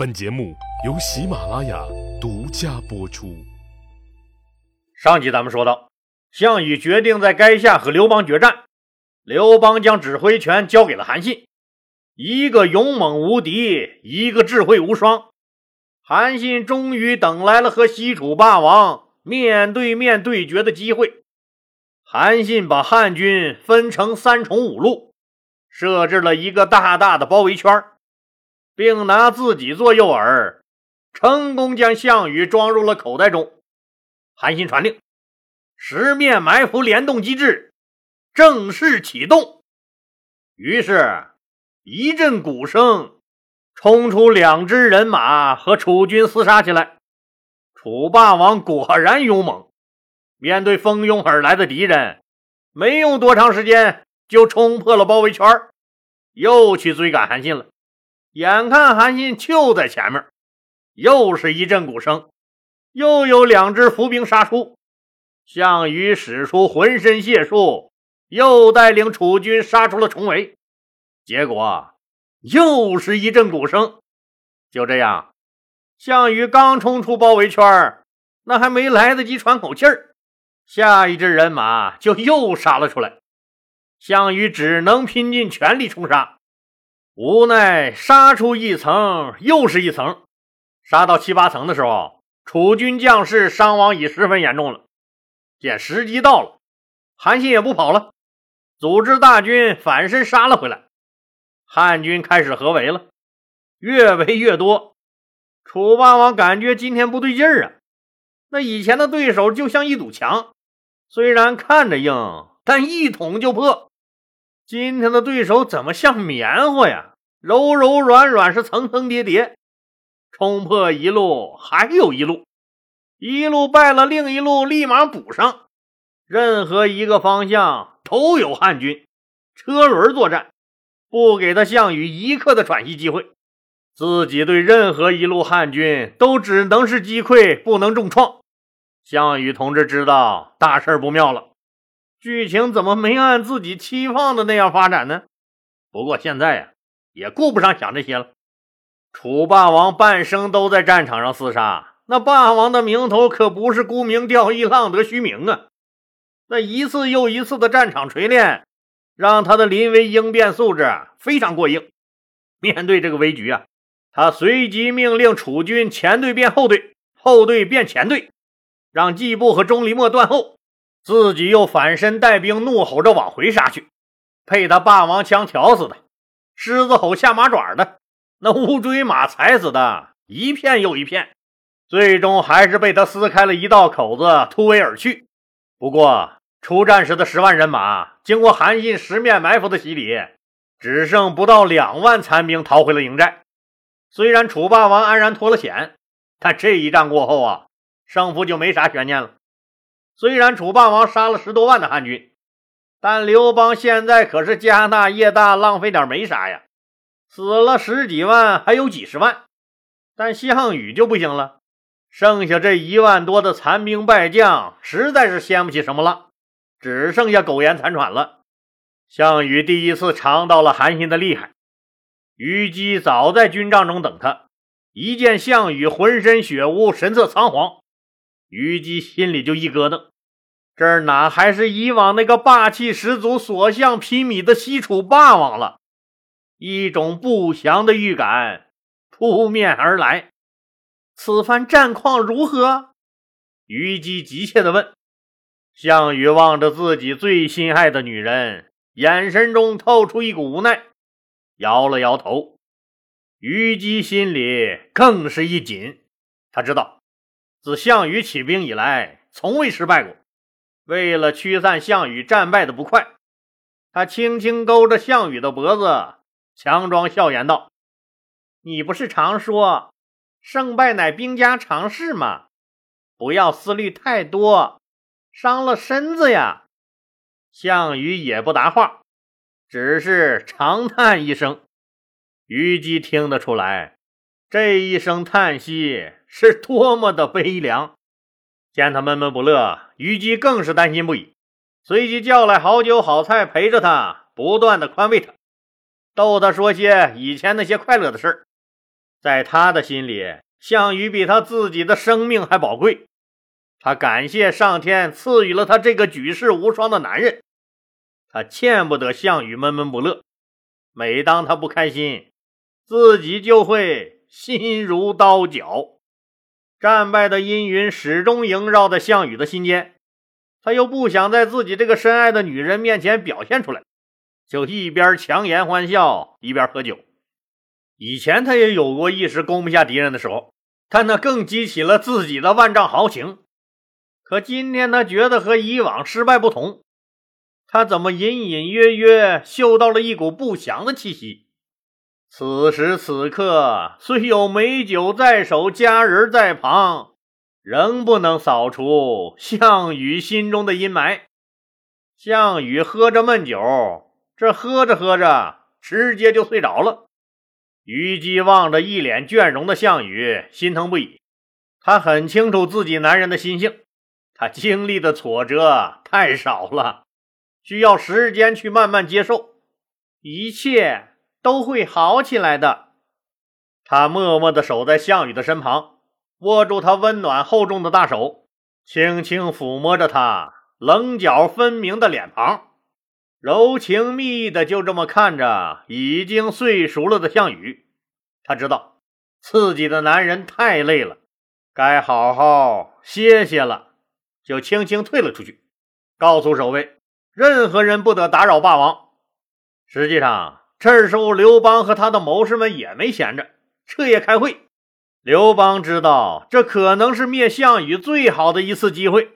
本节目由喜马拉雅独家播出。上集咱们说到，项羽决定在垓下和刘邦决战，刘邦将指挥权交给了韩信，一个勇猛无敌，一个智慧无双。韩信终于等来了和西楚霸王面对面对决的机会。韩信把汉军分成三重五路，设置了一个大大的包围圈。并拿自己做诱饵，成功将项羽装入了口袋中。韩信传令，十面埋伏联动机制正式启动。于是，一阵鼓声，冲出两支人马和楚军厮杀起来。楚霸王果然勇猛，面对蜂拥而来的敌人，没用多长时间就冲破了包围圈，又去追赶韩信了。眼看韩信就在前面，又是一阵鼓声，又有两支伏兵杀出。项羽使出浑身解数，又带领楚军杀出了重围。结果又是一阵鼓声。就这样，项羽刚冲出包围圈，那还没来得及喘口气儿，下一支人马就又杀了出来。项羽只能拼尽全力冲杀。无奈杀出一层又是一层，杀到七八层的时候，楚军将士伤亡已十分严重了。见时机到了，韩信也不跑了，组织大军反身杀了回来。汉军开始合围了，越围越多。楚霸王感觉今天不对劲儿啊，那以前的对手就像一堵墙，虽然看着硬，但一捅就破。今天的对手怎么像棉花呀？柔柔软软是层层叠叠，冲破一路还有一路，一路败了，另一路立马补上。任何一个方向都有汉军车轮作战，不给他项羽一刻的喘息机会。自己对任何一路汉军都只能是击溃，不能重创。项羽同志知道大事不妙了，剧情怎么没按自己期望的那样发展呢？不过现在呀。也顾不上想这些了。楚霸王半生都在战场上厮杀，那霸王的名头可不是沽名钓誉、浪得虚名啊！那一次又一次的战场锤炼，让他的临危应变素质非常过硬。面对这个危局啊，他随即命令楚军前队变后队，后队变前队，让季布和钟离墨断后，自己又反身带兵，怒吼着往回杀去，被他霸王枪挑死的。狮子吼下马爪的，那乌骓马踩死的一片又一片，最终还是被他撕开了一道口子，突围而去。不过出战时的十万人马，经过韩信十面埋伏的洗礼，只剩不到两万残兵逃回了营寨。虽然楚霸王安然脱了险，但这一战过后啊，胜负就没啥悬念了。虽然楚霸王杀了十多万的汉军。但刘邦现在可是家大业大，浪费点没啥呀，死了十几万，还有几十万。但项羽就不行了，剩下这一万多的残兵败将，实在是掀不起什么浪，只剩下苟延残喘了。项羽第一次尝到了韩信的厉害。虞姬早在军帐中等他，一见项羽浑身血污，神色仓皇，虞姬心里就一咯噔。这儿哪还是以往那个霸气十足、所向披靡的西楚霸王了？一种不祥的预感扑面而来。此番战况如何？虞姬急切地问。项羽望着自己最心爱的女人，眼神中透出一股无奈，摇了摇头。虞姬心里更是一紧，他知道，自项羽起兵以来，从未失败过。为了驱散项羽战败的不快，他轻轻勾着项羽的脖子，强装笑言道：“你不是常说胜败乃兵家常事吗？不要思虑太多，伤了身子呀。”项羽也不答话，只是长叹一声。虞姬听得出来，这一声叹息是多么的悲凉。见他闷闷不乐，虞姬更是担心不已，随即叫来好酒好菜陪着他，不断的宽慰他，逗他说些以前那些快乐的事儿。在他的心里，项羽比他自己的生命还宝贵。他感谢上天赐予了他这个举世无双的男人，他见不得项羽闷闷不乐。每当他不开心，自己就会心如刀绞。战败的阴云始终萦绕在项羽的心间，他又不想在自己这个深爱的女人面前表现出来，就一边强颜欢笑，一边喝酒。以前他也有过一时攻不下敌人的时候，但那更激起了自己的万丈豪情。可今天他觉得和以往失败不同，他怎么隐隐约约嗅到了一股不祥的气息？此时此刻，虽有美酒在手，佳人在旁，仍不能扫除项羽心中的阴霾。项羽喝着闷酒，这喝着喝着，直接就睡着了。虞姬望着一脸倦容的项羽，心疼不已。他很清楚自己男人的心性，他经历的挫折太少了，需要时间去慢慢接受一切。都会好起来的。他默默地守在项羽的身旁，握住他温暖厚重的大手，轻轻抚摸着他棱角分明的脸庞，柔情蜜意的就这么看着已经睡熟了的项羽。他知道自己的男人太累了，该好好歇歇了，就轻轻退了出去，告诉守卫，任何人不得打扰霸王。实际上。这时候，刘邦和他的谋士们也没闲着，彻夜开会。刘邦知道这可能是灭项羽最好的一次机会，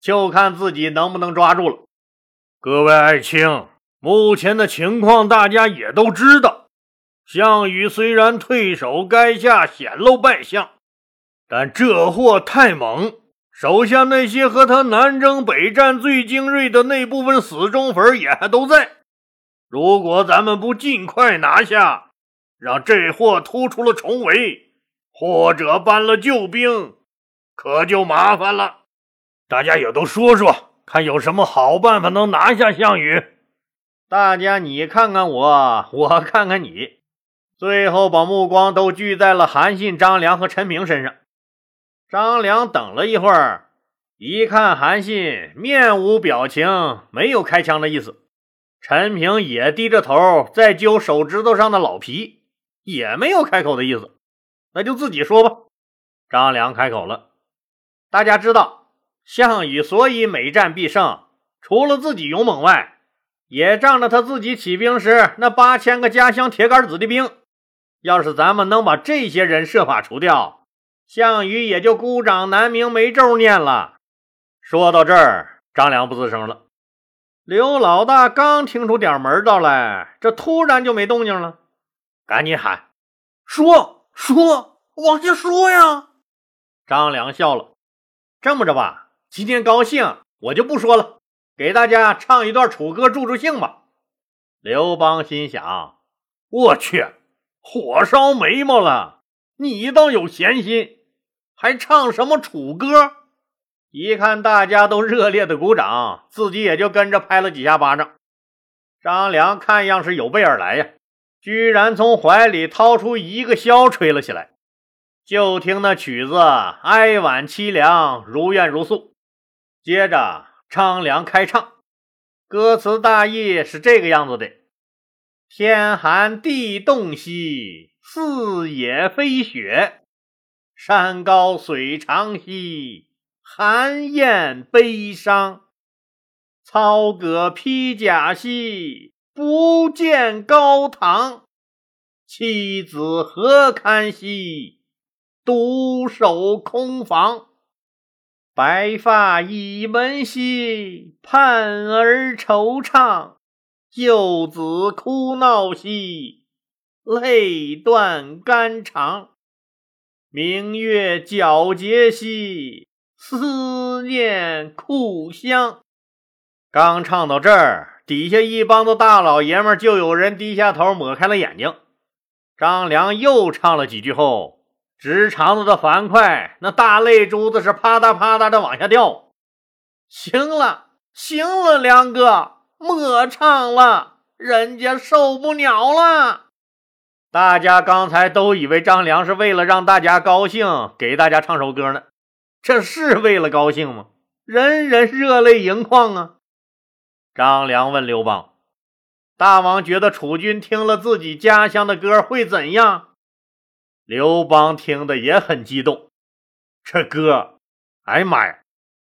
就看自己能不能抓住了。各位爱卿，目前的情况大家也都知道。项羽虽然退守垓下，显露败相，但这货太猛，手下那些和他南征北战最精锐的那部分死忠粉也还都在。如果咱们不尽快拿下，让这货突出了重围，或者搬了救兵，可就麻烦了。大家也都说说，看有什么好办法能拿下项羽。大家你看看我，我看看你，最后把目光都聚在了韩信、张良和陈平身上。张良等了一会儿，一看韩信面无表情，没有开枪的意思。陈平也低着头在揪手指头上的老皮，也没有开口的意思。那就自己说吧。张良开口了：“大家知道，项羽所以每战必胜，除了自己勇猛外，也仗着他自己起兵时那八千个家乡铁杆子弟兵。要是咱们能把这些人设法除掉，项羽也就孤掌难鸣，没咒念了。”说到这儿，张良不吱声了。刘老大刚听出点门道来，这突然就没动静了，赶紧喊：“说说，往下说呀！”张良笑了：“这么着吧，今天高兴，我就不说了，给大家唱一段楚歌助助兴吧。”刘邦心想：“我去，火烧眉毛了，你倒有闲心，还唱什么楚歌？”一看大家都热烈的鼓掌，自己也就跟着拍了几下巴掌。张良看样是有备而来呀，居然从怀里掏出一个箫吹了起来。就听那曲子哀婉凄凉，如怨如诉。接着张良开唱，歌词大意是这个样子的：天寒地冻兮，四野飞雪；山高水长兮。寒雁悲伤，操戈披甲兮，不见高堂。妻子何堪兮，独守空房。白发倚门兮，盼儿惆怅。幼子哭闹兮，泪断肝肠。明月皎洁兮。思念故乡。刚唱到这儿，底下一帮子大老爷们就有人低下头抹开了眼睛。张良又唱了几句后，直肠子的樊哙那大泪珠子是啪嗒啪嗒的往下掉。行了，行了，梁哥，莫唱了，人家受不了了。大家刚才都以为张良是为了让大家高兴，给大家唱首歌呢。这是为了高兴吗？人人热泪盈眶啊！张良问刘邦：“大王觉得楚军听了自己家乡的歌会怎样？”刘邦听得也很激动。这歌，哎呀妈呀！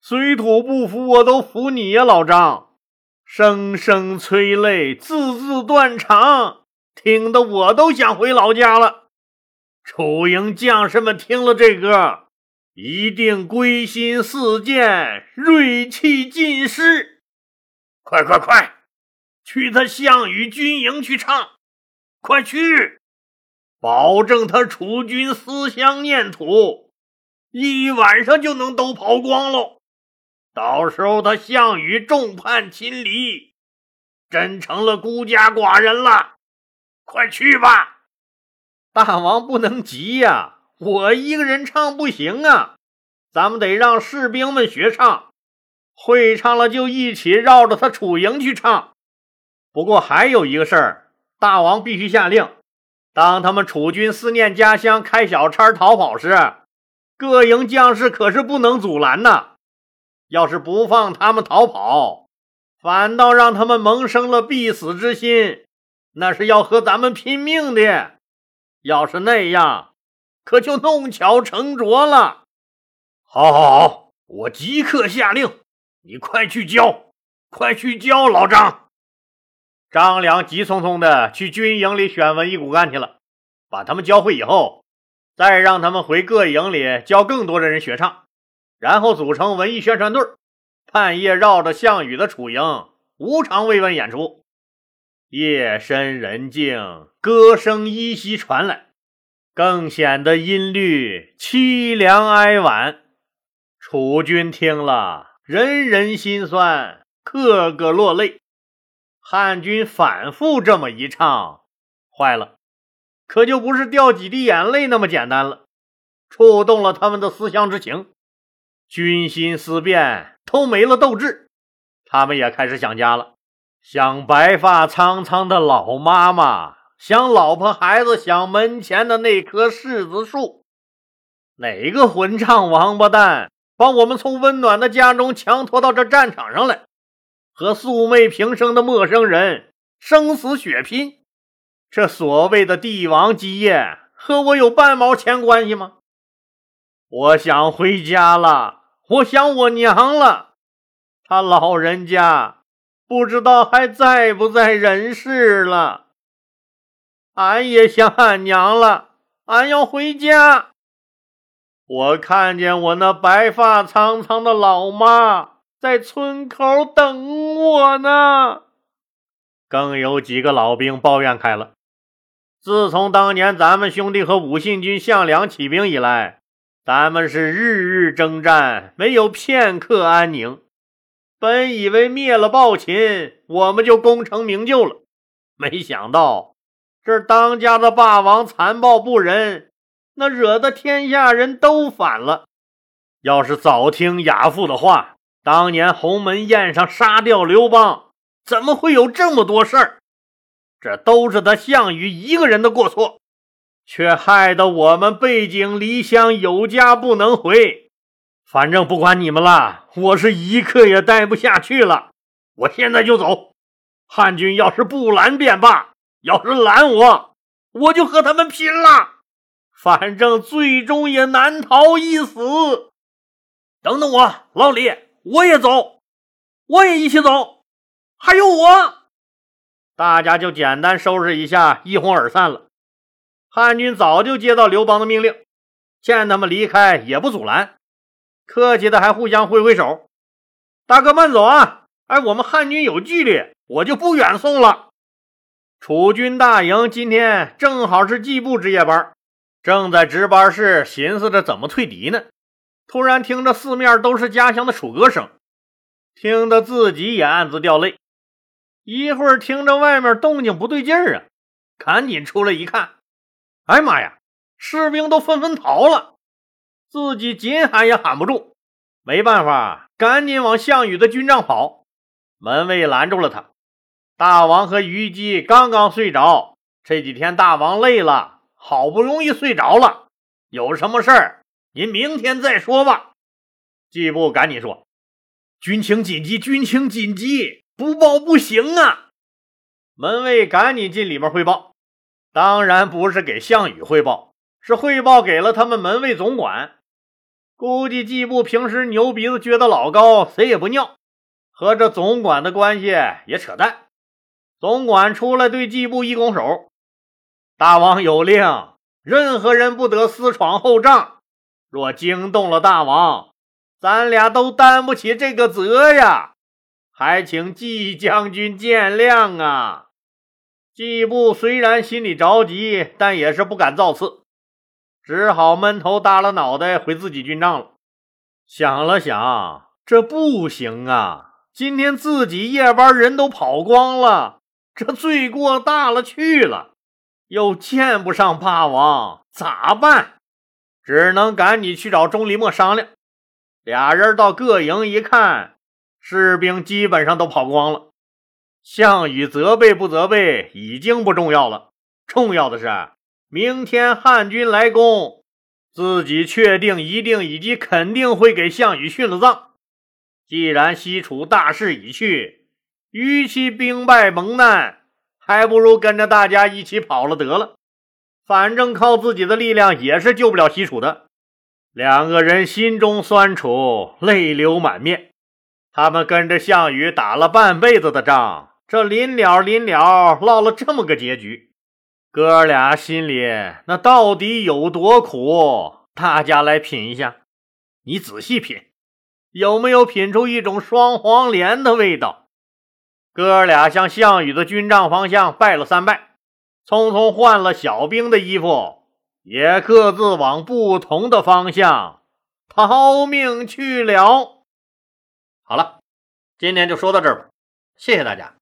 水土不服我都服你呀，老张！声声催泪，字字断肠。听得我都想回老家了。楚营将士们听了这歌，一定归心似箭，锐气尽失。快快快，去他项羽军营去唱！快去，保证他楚军思乡念土，一晚上就能都跑光喽。到时候他项羽众叛亲离，真成了孤家寡人了。快去吧，大王不能急呀！我一个人唱不行啊，咱们得让士兵们学唱，会唱了就一起绕着他楚营去唱。不过还有一个事儿，大王必须下令：当他们楚军思念家乡、开小差逃跑时，各营将士可是不能阻拦呐。要是不放他们逃跑，反倒让他们萌生了必死之心。那是要和咱们拼命的，要是那样，可就弄巧成拙了。好，好，好，我即刻下令，你快去教，快去教老张。张良急匆匆的去军营里选文艺骨干去了，把他们教会以后，再让他们回各营里教更多的人学唱，然后组成文艺宣传队，半夜绕着项羽的楚营无偿慰问演出。夜深人静，歌声依稀传来，更显得音律凄凉哀婉。楚军听了，人人心酸，个个落泪。汉军反复这么一唱，坏了，可就不是掉几滴眼泪那么简单了，触动了他们的思乡之情，军心思变，都没了斗志，他们也开始想家了。想白发苍苍的老妈妈，想老婆孩子，想门前的那棵柿子树。哪个混账王八蛋把我们从温暖的家中强拖到这战场上来，和素昧平生的陌生人生死血拼？这所谓的帝王基业和我有半毛钱关系吗？我想回家了，我想我娘了，他老人家。不知道还在不在人世了？俺也想俺娘了，俺要回家。我看见我那白发苍苍的老妈在村口等我呢。更有几个老兵抱怨开了：自从当年咱们兄弟和武信军项梁起兵以来，咱们是日日征战，没有片刻安宁。本以为灭了暴秦，我们就功成名就了，没想到这当家的霸王残暴不仁，那惹得天下人都反了。要是早听亚父的话，当年鸿门宴上杀掉刘邦，怎么会有这么多事儿？这都是他项羽一个人的过错，却害得我们背井离乡，有家不能回。反正不管你们了，我是一刻也待不下去了。我现在就走。汉军要是不拦便罢，要是拦我，我就和他们拼了。反正最终也难逃一死。等等我，老李，我也走，我也一起走。还有我，大家就简单收拾一下，一哄而散了。汉军早就接到刘邦的命令，见他们离开也不阻拦。客气的还互相挥挥手，大哥慢走啊！哎，我们汉军有纪律，我就不远送了。楚军大营今天正好是季布值夜班，正在值班室寻思着怎么退敌呢。突然听着四面都是家乡的楚歌声，听得自己也暗自掉泪。一会儿听着外面动静不对劲儿啊，赶紧出来一看，哎妈呀，士兵都纷纷逃了。自己紧喊也喊不住，没办法，赶紧往项羽的军帐跑。门卫拦住了他。大王和虞姬刚刚睡着，这几天大王累了，好不容易睡着了，有什么事儿您明天再说吧。季布赶紧说：“军情紧急，军情紧急，不报不行啊！”门卫赶紧进里面汇报，当然不是给项羽汇报，是汇报给了他们门卫总管。估计季布平时牛鼻子撅得老高，谁也不尿，和这总管的关系也扯淡。总管出来对季布一拱手：“大王有令，任何人不得私闯后帐，若惊动了大王，咱俩都担不起这个责呀，还请季将军见谅啊。”季布虽然心里着急，但也是不敢造次。只好闷头耷拉脑袋回自己军帐了。想了想，这不行啊！今天自己夜班人都跑光了，这罪过大了去了。又见不上霸王，咋办？只能赶紧去找钟离墨商量。俩人到各营一看，士兵基本上都跑光了。项羽责备不责备已经不重要了，重要的是。明天汉军来攻，自己确定、一定以及肯定会给项羽殉了葬。既然西楚大势已去，与其兵败蒙难，还不如跟着大家一起跑了得了。反正靠自己的力量也是救不了西楚的。两个人心中酸楚，泪流满面。他们跟着项羽打了半辈子的仗，这临了临了，落了这么个结局。哥俩心里那到底有多苦？大家来品一下。你仔细品，有没有品出一种双黄连的味道？哥俩向项羽的军帐方向拜了三拜，匆匆换了小兵的衣服，也各自往不同的方向逃命去了。好了，今天就说到这儿吧，谢谢大家。